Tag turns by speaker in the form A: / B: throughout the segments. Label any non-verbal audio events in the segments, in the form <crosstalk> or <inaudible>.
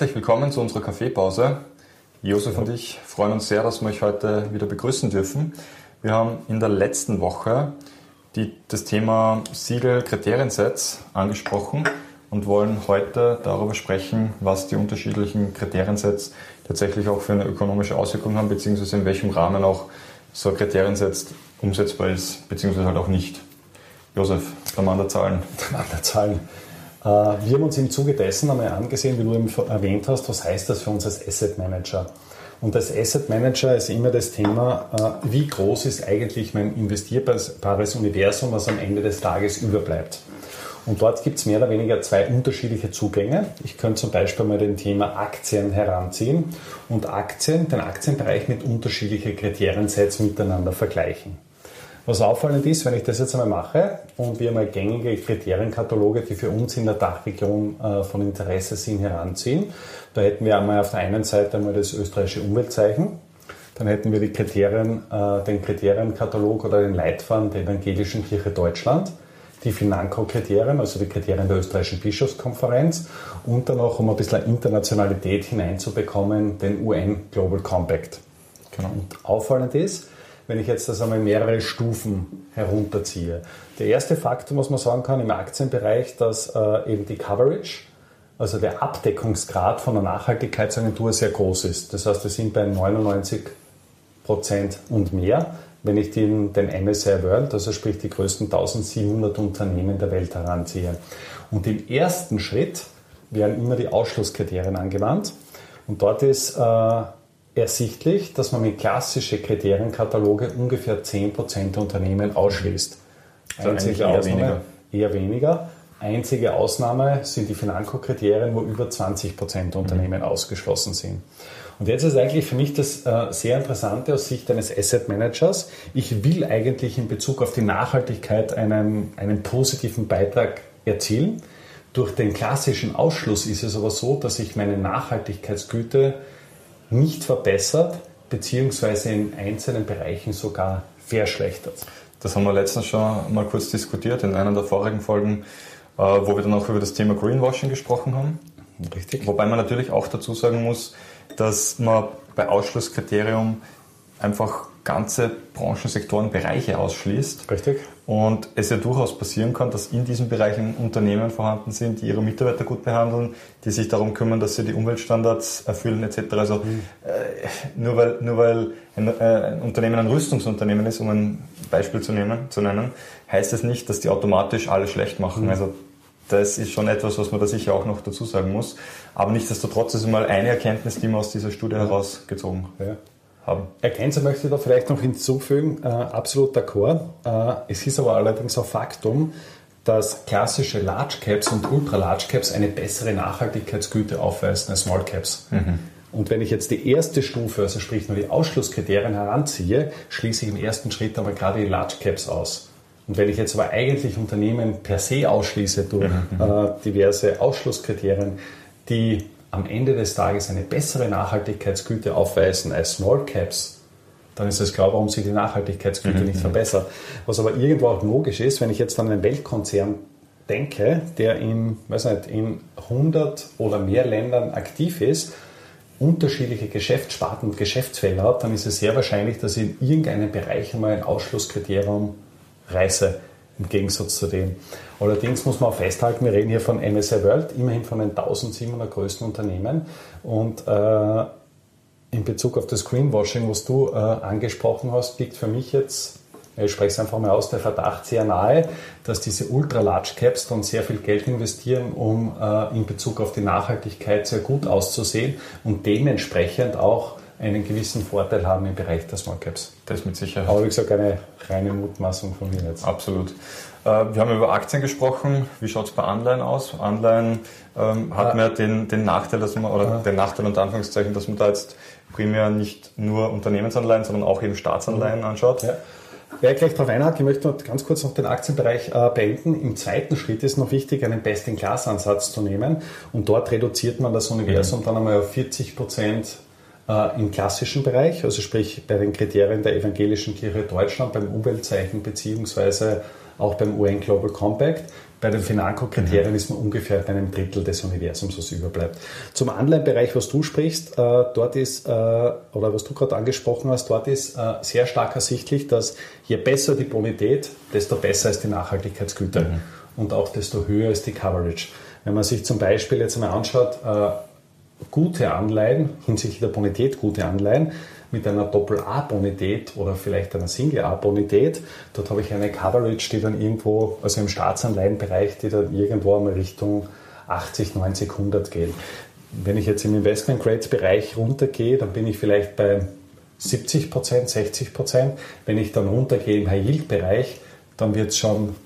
A: Herzlich willkommen zu unserer Kaffeepause. Josef und ich freuen uns sehr, dass wir euch heute wieder begrüßen dürfen. Wir haben in der letzten Woche die, das Thema Siegel Kriteriensets angesprochen und wollen heute darüber sprechen, was die unterschiedlichen Kriteriensets tatsächlich auch für eine ökonomische Auswirkung haben, beziehungsweise in welchem Rahmen auch so ein Kriterienset umsetzbar ist, beziehungsweise halt auch nicht. Josef, der Mann der Zahlen.
B: Der Mann der Zahlen. Äh, wir haben uns im Zuge dessen einmal angesehen, wie du eben erwähnt hast, was heißt das für uns als Asset Manager? Und als Asset Manager ist immer das Thema, äh, wie groß ist eigentlich mein investierbares Universum, was am Ende des Tages überbleibt. Und dort gibt es mehr oder weniger zwei unterschiedliche Zugänge. Ich könnte zum Beispiel mal den Thema Aktien heranziehen und Aktien, den Aktienbereich mit unterschiedlichen Kriteriensets miteinander vergleichen. Was auffallend ist, wenn ich das jetzt einmal mache und wir mal gängige Kriterienkataloge, die für uns in der Dachregion äh, von Interesse sind, heranziehen, da hätten wir einmal auf der einen Seite einmal das österreichische Umweltzeichen, dann hätten wir die Kriterien, äh, den Kriterienkatalog oder den Leitfaden der Evangelischen Kirche Deutschland, die Financo-Kriterien, also die Kriterien der österreichischen Bischofskonferenz und dann auch, um ein bisschen Internationalität hineinzubekommen, den UN Global Compact. Genau. Und auffallend ist, wenn ich jetzt das einmal mehrere Stufen herunterziehe. Der erste Faktor, was man sagen kann im Aktienbereich, dass äh, eben die Coverage, also der Abdeckungsgrad von der Nachhaltigkeitsagentur sehr groß ist. Das heißt, wir sind bei 99 Prozent und mehr, wenn ich den, den MSCI World, also sprich die größten 1700 Unternehmen der Welt heranziehe. Und im ersten Schritt werden immer die Ausschlusskriterien angewandt. Und dort ist äh, ersichtlich, dass man mit klassischen Kriterienkataloge ungefähr 10% der Unternehmen ausschließt.
A: Also Einzige eher Ausnahme, weniger.
B: Eher weniger. Einzige Ausnahme sind die Financo-Kriterien, wo über 20% der Unternehmen mhm. ausgeschlossen sind. Und jetzt ist eigentlich für mich das äh, sehr Interessante aus Sicht eines Asset Managers. Ich will eigentlich in Bezug auf die Nachhaltigkeit einen, einen positiven Beitrag erzielen. Durch den klassischen Ausschluss ist es aber so, dass ich meine Nachhaltigkeitsgüte nicht verbessert, beziehungsweise in einzelnen Bereichen sogar verschlechtert.
A: Das haben wir letztens schon mal kurz diskutiert in einer der vorigen Folgen, äh, wo wir dann auch über das Thema Greenwashing gesprochen haben. Richtig. Wobei man natürlich auch dazu sagen muss, dass man bei Ausschlusskriterium einfach ganze Branchensektoren, Bereiche ausschließt.
B: Richtig.
A: Und es ja durchaus passieren kann, dass in diesen Bereichen Unternehmen vorhanden sind, die ihre Mitarbeiter gut behandeln, die sich darum kümmern, dass sie die Umweltstandards erfüllen etc. Also mhm. äh, nur weil, nur weil ein, äh, ein, Unternehmen ein Rüstungsunternehmen ist, um ein Beispiel zu, nehmen, zu nennen, heißt es das nicht, dass die automatisch alles schlecht machen. Mhm. Also das ist schon etwas, was man da sicher auch noch dazu sagen muss. Aber nichtsdestotrotz ist mal eine Erkenntnis, die man aus dieser Studie herausgezogen ja
B: haben. Ergänzen möchte ich da vielleicht noch hinzufügen, äh, absolut d'accord. Äh, es ist aber allerdings auch Faktum, dass klassische Large Caps und Ultra Large Caps eine bessere Nachhaltigkeitsgüte aufweisen als Small Caps. Mhm. Und wenn ich jetzt die erste Stufe, also sprich nur die Ausschlusskriterien heranziehe, schließe ich im ersten Schritt aber gerade die Large Caps aus. Und wenn ich jetzt aber eigentlich Unternehmen per se ausschließe durch mhm. äh, diverse Ausschlusskriterien, die am Ende des Tages eine bessere Nachhaltigkeitsgüte aufweisen als Small Caps, dann ist es klar, warum sich die Nachhaltigkeitsgüte mhm. nicht verbessert. Was aber irgendwo auch logisch ist, wenn ich jetzt an einen Weltkonzern denke, der in, weiß nicht, in 100 oder mehr Ländern aktiv ist, unterschiedliche Geschäftssparten und Geschäftsfelder hat, dann ist es sehr wahrscheinlich, dass ich in irgendeinem Bereich einmal ein Ausschlusskriterium reiße im Gegensatz zu dem. Allerdings muss man auch festhalten, wir reden hier von MSI World, immerhin von den 1700 größten Unternehmen und äh, in Bezug auf das Greenwashing, was du äh, angesprochen hast, liegt für mich jetzt, ich spreche es einfach mal aus, der Verdacht sehr nahe, dass diese Ultra-Large Caps dann sehr viel Geld investieren, um äh, in Bezug auf die Nachhaltigkeit sehr gut auszusehen und dementsprechend auch einen gewissen Vorteil haben im Bereich der Small Caps.
A: Das mit Sicherheit.
B: Aber wie gesagt, eine reine Mutmaßung von mir jetzt.
A: Absolut. Äh, wir haben über Aktien gesprochen. Wie schaut es bei Anleihen aus? Anleihen ähm, hat ah. man den, den Nachteil, dass man, oder ah. den Nachteil unter Anführungszeichen, dass man da jetzt primär nicht nur Unternehmensanleihen, sondern auch eben Staatsanleihen mhm. anschaut.
B: Ja. Wer gleich darauf einhakt, ich möchte ganz kurz noch den Aktienbereich äh, beenden. Im zweiten Schritt ist noch wichtig, einen Best-in-Class-Ansatz zu nehmen. Und dort reduziert man das Universum mhm. dann einmal auf 40 Prozent im klassischen Bereich, also sprich bei den Kriterien der Evangelischen Kirche Deutschland, beim Umweltzeichen beziehungsweise auch beim UN Global Compact, Bei den Financo-Kriterien mhm. ist man ungefähr bei einem Drittel des Universums, was überbleibt. Zum Anleihenbereich, was du sprichst, äh, dort ist, äh, oder was du gerade angesprochen hast, dort ist äh, sehr stark ersichtlich, dass je besser die Bonität, desto besser ist die Nachhaltigkeitsgüte mhm. und auch desto höher ist die Coverage. Wenn man sich zum Beispiel jetzt einmal anschaut, äh, gute Anleihen, hinsichtlich der Bonität gute Anleihen, mit einer Doppel-A-Bonität oder vielleicht einer Single-A-Bonität. Dort habe ich eine Coverage, die dann irgendwo, also im Staatsanleihenbereich, die dann irgendwo einmal Richtung 80, 90, 100 geht. Wenn ich jetzt im Investment Grade Bereich runtergehe, dann bin ich vielleicht bei 70 Prozent, 60 Prozent. Wenn ich dann runtergehe im High Yield Bereich, dann wird es schon,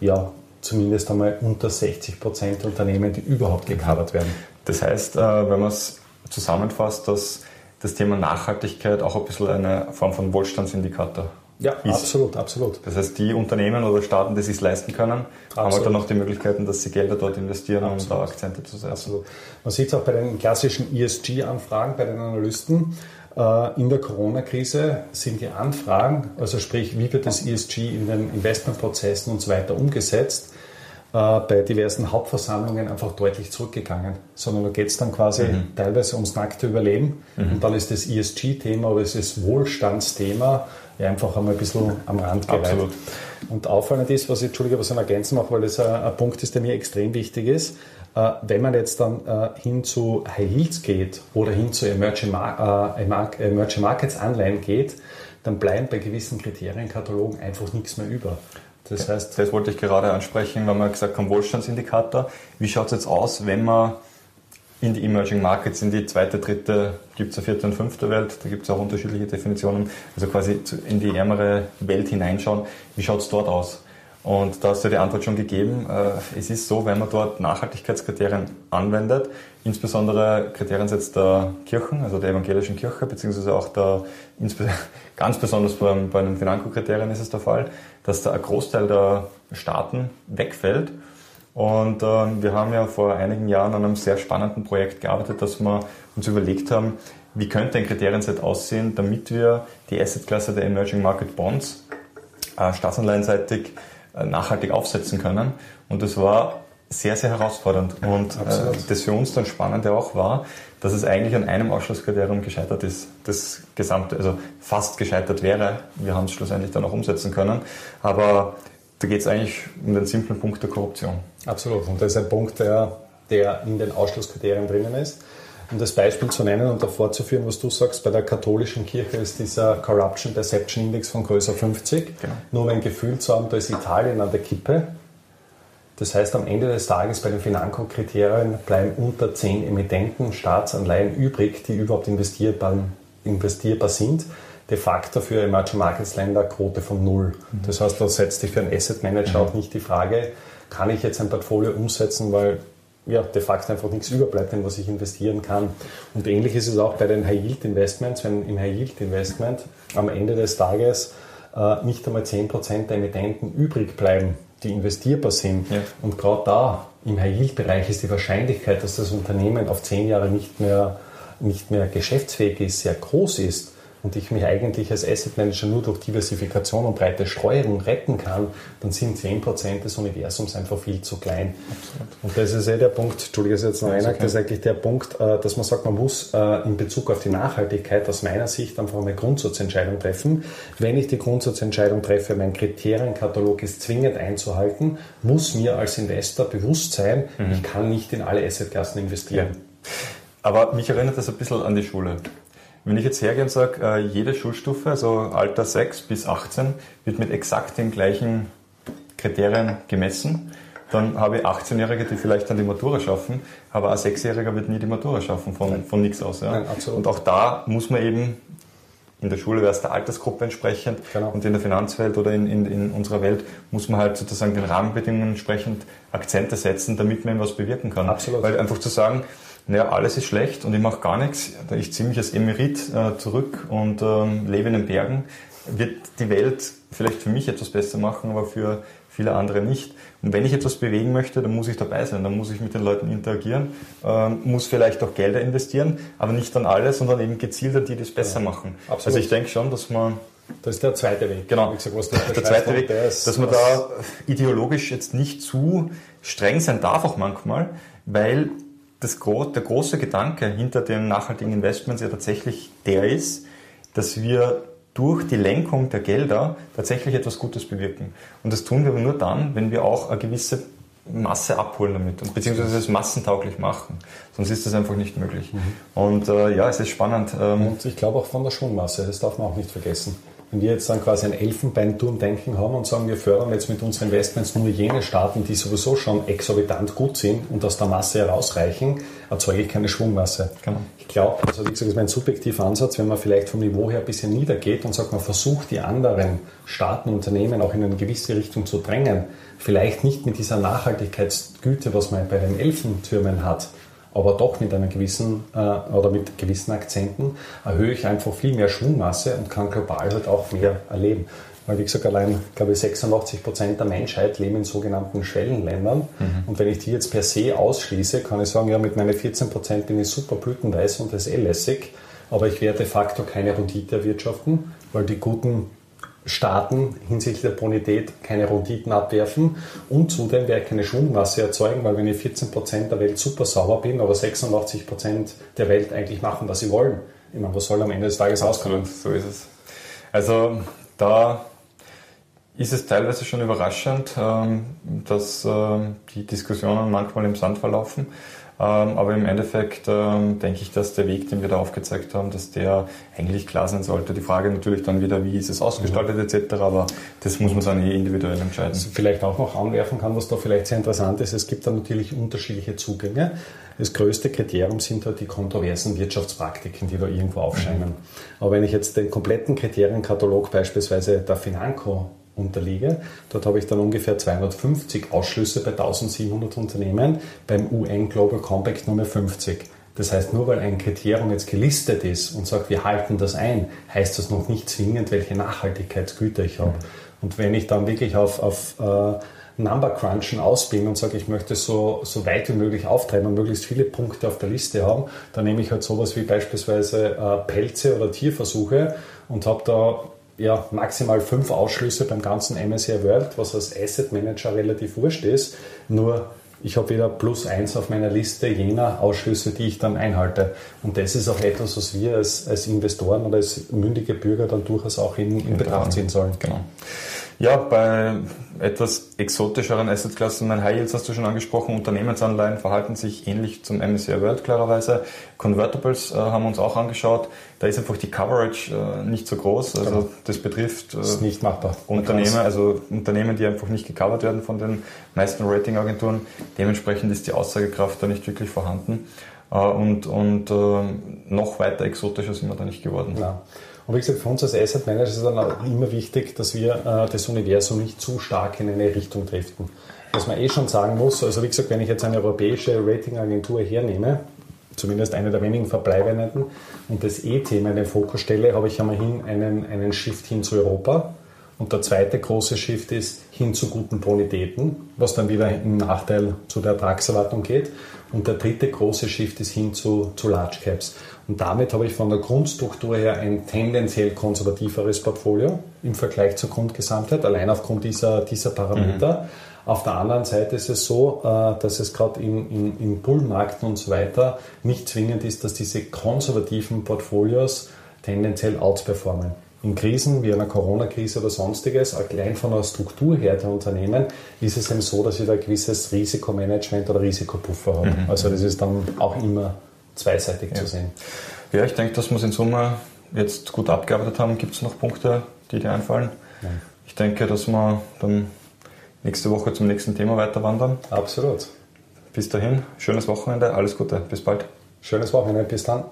B: ja, zumindest einmal unter 60 Prozent Unternehmen, die überhaupt gecovert werden.
A: Das heißt, äh, wenn man es zusammenfasst, dass das Thema Nachhaltigkeit auch ein bisschen eine Form von Wohlstandsindikator
B: ja, ist. absolut, absolut.
A: Das heißt, die Unternehmen oder Staaten, die sich leisten können, absolut. haben halt dann auch die Möglichkeiten, dass sie Gelder dort investieren, absolut. um da Akzente zu setzen. Absolut.
B: Man sieht es auch bei den klassischen ESG-Anfragen bei den Analysten. Äh, in der Corona-Krise sind die Anfragen, also sprich, wie wird das ESG in den Investmentprozessen und so weiter umgesetzt, bei diversen Hauptversammlungen einfach deutlich zurückgegangen, sondern da geht es dann quasi mhm. teilweise ums nackte Überleben mhm. und dann ist das ESG-Thema oder das Wohlstandsthema ja einfach einmal ein bisschen am Rand gereiht. Absolut. Und auffallend ist, was ich, Entschuldige, was ich ergänzen mache, weil das ein, ein, Punkt ist, der mir extrem wichtig ist, äh, wenn man jetzt dann äh, hin zu High Yields geht oder hin zu Emerging, Mar äh, Emerging Markets Anleihen geht, dann bleiben bei gewissen Kriterienkatalogen einfach nichts mehr über.
A: Das heißt, das wollte ich gerade ansprechen, weil wir gesagt haben, Wohlstandsindikator. Wie schaut es jetzt aus, wenn man in die Emerging Markets, in die zweite, dritte, gibt es eine vierte und fünfte Welt, da gibt es auch unterschiedliche Definitionen, also quasi in die ärmere Welt hineinschauen. Wie schaut es dort aus? Und da hast du die Antwort schon gegeben. Äh, es ist so, wenn man dort Nachhaltigkeitskriterien anwendet, insbesondere Kriterien setzt der Kirchen, also der evangelischen Kirche, beziehungsweise auch der, <laughs> ganz besonders bei, bei den Financo-Kriterien ist es der Fall, dass da ein Großteil der Staaten wegfällt. Und äh, wir haben ja vor einigen Jahren an einem sehr spannenden Projekt gearbeitet, dass wir uns überlegt haben, wie könnte ein Kriterienset aussehen, damit wir die Assetklasse der Emerging Market Bonds äh, staatsanleihenseitig nachhaltig aufsetzen können. Und das war sehr, sehr herausfordernd. Und äh, das für uns dann Spannende auch war, dass es eigentlich an einem Ausschlusskriterium gescheitert ist. Das gesamte, also fast gescheitert wäre. Wir haben es schlussendlich dann auch umsetzen können. Aber da geht es eigentlich um den simplen Punkt der Korruption.
B: Absolut. Und das ist ein Punkt, der, der in den Ausschlusskriterien drinnen ist. Um das Beispiel zu nennen und davor zu führen, was du sagst, bei der katholischen Kirche ist dieser Corruption Perception Index von größer 50. Genau. Nur um ein Gefühl zu haben, da ist Italien an der Kippe. Das heißt, am Ende des Tages bei den Financo-Kriterien bleiben unter 10 Emittenten Staatsanleihen übrig, die überhaupt investierbar, investierbar sind. De facto für Emerging Markets Länder Quote von null. Mhm. Das heißt, da setzt sich für einen Asset Manager mhm. auch nicht die Frage, kann ich jetzt ein Portfolio umsetzen, weil ja, de facto einfach nichts überbleibt, in was ich investieren kann. Und ähnlich ist es auch bei den High-Yield-Investments, wenn im High-Yield-Investment am Ende des Tages äh, nicht einmal 10% der Emittenten übrig bleiben, die investierbar sind. Ja. Und gerade da im High-Yield-Bereich ist die Wahrscheinlichkeit, dass das Unternehmen auf 10 Jahre nicht mehr, nicht mehr geschäftsfähig ist, sehr groß ist und ich mich eigentlich als Asset Manager nur durch Diversifikation und breite Streuung retten kann, dann sind 10% des Universums einfach viel zu klein. Absolut. Und das ist ja der Punkt, Entschuldige, das ist jetzt noch einer, das ist eigentlich der Punkt, äh, dass man sagt, man muss äh, in Bezug auf die Nachhaltigkeit aus meiner Sicht einfach eine Grundsatzentscheidung treffen. Wenn ich die Grundsatzentscheidung treffe, mein Kriterienkatalog ist zwingend einzuhalten, muss mir als Investor bewusst sein, mhm. ich kann nicht in alle Assetklassen investieren. Ja.
A: Aber mich erinnert das ein bisschen an die Schule. Wenn ich jetzt hergehe und sage, äh, jede Schulstufe, also Alter 6 bis 18, wird mit exakt den gleichen Kriterien gemessen, dann habe ich 18-Jährige, die vielleicht dann die Matura schaffen, aber ein 6-Jähriger wird nie die Matura schaffen von, von nichts aus. Ja. Nein, und auch da muss man eben, in der Schule wäre es der Altersgruppe entsprechend genau. und in der Finanzwelt oder in, in, in, unserer Welt muss man halt sozusagen den Rahmenbedingungen entsprechend Akzente setzen, damit man was bewirken kann. Absolut. Weil einfach zu sagen, naja, alles ist schlecht und ich mache gar nichts, ich ziehe mich als Emerit äh, zurück und ähm, lebe in den Bergen, wird die Welt vielleicht für mich etwas besser machen, aber für viele andere nicht. Und wenn ich etwas bewegen möchte, dann muss ich dabei sein, dann muss ich mit den Leuten interagieren, ähm, muss vielleicht auch Gelder investieren, aber nicht an alle, sondern eben gezielt an die, die es besser ja, machen. Absolut. Also ich denke schon, dass man
B: Das ist der zweite Weg.
A: Genau. Gesagt, der zweite Weg, der ist, dass man da ideologisch jetzt nicht zu streng sein darf auch manchmal, weil das, der große Gedanke hinter den nachhaltigen Investments ja tatsächlich der ist, dass wir durch die Lenkung der Gelder tatsächlich etwas Gutes bewirken. Und das tun wir aber nur dann, wenn wir auch eine gewisse Masse abholen damit beziehungsweise es massentauglich machen. Sonst ist das einfach nicht möglich. Mhm. Und äh, ja, es ist spannend.
B: Ähm und ich glaube auch von der Schwungmasse, das darf man auch nicht vergessen. Wenn wir jetzt dann quasi ein Elfenbeinturm-Denken haben und sagen, wir fördern jetzt mit unseren Investments nur jene Staaten, die sowieso schon exorbitant gut sind und aus der Masse herausreichen, erzeuge ich keine Schwungmasse. Genau. Ich glaube, also wie gesagt, das ist mein subjektiver Ansatz, wenn man vielleicht vom Niveau her ein bisschen niedergeht und sagt, man versucht die anderen Staaten, Unternehmen auch in eine gewisse Richtung zu drängen, vielleicht nicht mit dieser Nachhaltigkeitsgüte, was man bei den Elfentürmen hat, aber doch mit einer gewissen äh, oder mit gewissen Akzenten erhöhe ich einfach viel mehr Schwungmasse und kann global halt auch mehr erleben. Weil wie gesagt, allein, glaube ich, 86 Prozent der Menschheit leben in sogenannten Schwellenländern. Mhm. Und wenn ich die jetzt per se ausschließe, kann ich sagen, ja, mit meinen 14 Prozent bin ich super blütenweiß und das ist eh lässig. Aber ich werde de facto keine Rendite erwirtschaften, weil die guten Staaten hinsichtlich der Bonität keine Renditen abwerfen und zudem werde ich keine Schwungmasse erzeugen, weil wenn ich 14% der Welt super sauber bin, aber 86% der Welt eigentlich machen, was sie wollen, ich meine, was soll am Ende des Tages rauskommen?
A: So ist es. Also da ist es teilweise schon überraschend, ähm, dass ähm, die Diskussionen manchmal im Sand verlaufen. Ähm, aber im Endeffekt ähm, denke ich, dass der Weg, den wir da aufgezeigt haben, dass der eigentlich klar sein sollte. Die Frage natürlich dann wieder, wie ist es ausgestaltet mhm. etc., aber das muss man dann eh individuell entscheiden. Was
B: vielleicht auch noch anwerfen kann, was da vielleicht sehr interessant ist, es gibt da natürlich unterschiedliche Zugänge. Das größte Kriterium sind halt die kontroversen Wirtschaftspraktiken, die da irgendwo aufscheinen. Mhm. Aber wenn ich jetzt den kompletten Kriterienkatalog beispielsweise der Financo unterliege. Dort habe ich dann ungefähr 250 Ausschlüsse bei 1700 Unternehmen, beim UN Global Compact nur mehr 50. Das heißt, nur weil ein Kriterium jetzt gelistet ist und sagt, wir halten das ein, heißt das noch nicht zwingend, welche Nachhaltigkeitsgüter ich habe. Und wenn ich dann wirklich auf, auf äh, Number Crunchen aus bin und sage, ich möchte so, so weit wie möglich auftreiben und möglichst viele Punkte auf der Liste haben, dann nehme ich halt sowas wie beispielsweise äh, Pelze oder Tierversuche und habe da ja, maximal fünf Ausschlüsse beim ganzen MSCI World, was als Asset Manager relativ wurscht ist. Nur ich habe wieder plus eins auf meiner Liste jener Ausschlüsse, die ich dann einhalte. Und das ist auch etwas, was wir als, als Investoren oder als mündige Bürger dann durchaus auch in, in Betracht ziehen sollen.
A: Genau. Ja, bei etwas exotischeren Assetklassen, mein High Yields hast du schon angesprochen, Unternehmensanleihen verhalten sich ähnlich zum MSCI World klarerweise. Convertibles äh, haben wir uns auch angeschaut. Da ist einfach die Coverage äh, nicht so groß. Also genau. das betrifft äh,
B: das nicht machbar.
A: Unternehmen, also Unternehmen, die einfach nicht gecovert werden von den meisten Ratingagenturen. Dementsprechend ist die Aussagekraft da nicht wirklich vorhanden. Äh, und und äh, noch weiter exotischer sind wir da nicht geworden.
B: Ja. Und wie gesagt, für uns als Asset Manager ist es dann auch immer wichtig, dass wir äh, das Universum nicht zu stark in eine Richtung driften. Was man eh schon sagen muss, also wie gesagt, wenn ich jetzt eine europäische Ratingagentur hernehme, zumindest eine der wenigen verbleibenden, und das E-Thema in den Fokus stelle, habe ich immerhin einen, einen Shift hin zu Europa. Und der zweite große Shift ist hin zu guten Bonitäten, was dann wieder im Nachteil zu der Ertragserwartung geht. Und der dritte große Shift ist hin zu, zu Large Caps. Und damit habe ich von der Grundstruktur her ein tendenziell konservativeres Portfolio im Vergleich zur Grundgesamtheit, allein aufgrund dieser, dieser Parameter. Mhm. Auf der anderen Seite ist es so, äh, dass es gerade im, im, im Bullmarkt und so weiter nicht zwingend ist, dass diese konservativen Portfolios tendenziell outperformen. In Krisen wie einer Corona-Krise oder sonstiges, allein von der Struktur her der Unternehmen, ist es eben so, dass ich da ein gewisses Risikomanagement oder Risikopuffer habe. Mhm. Also das ist dann auch immer zweiseitig ja. zu sehen.
A: Ja, ich denke, dass wir es in Summe jetzt gut abgearbeitet haben. Gibt es noch Punkte, die dir einfallen? Nein. Ich denke, dass wir dann nächste Woche zum nächsten Thema weiter wandern.
B: Absolut.
A: Bis dahin, schönes Wochenende, alles Gute, bis bald.
B: Schönes Wochenende, bis dann.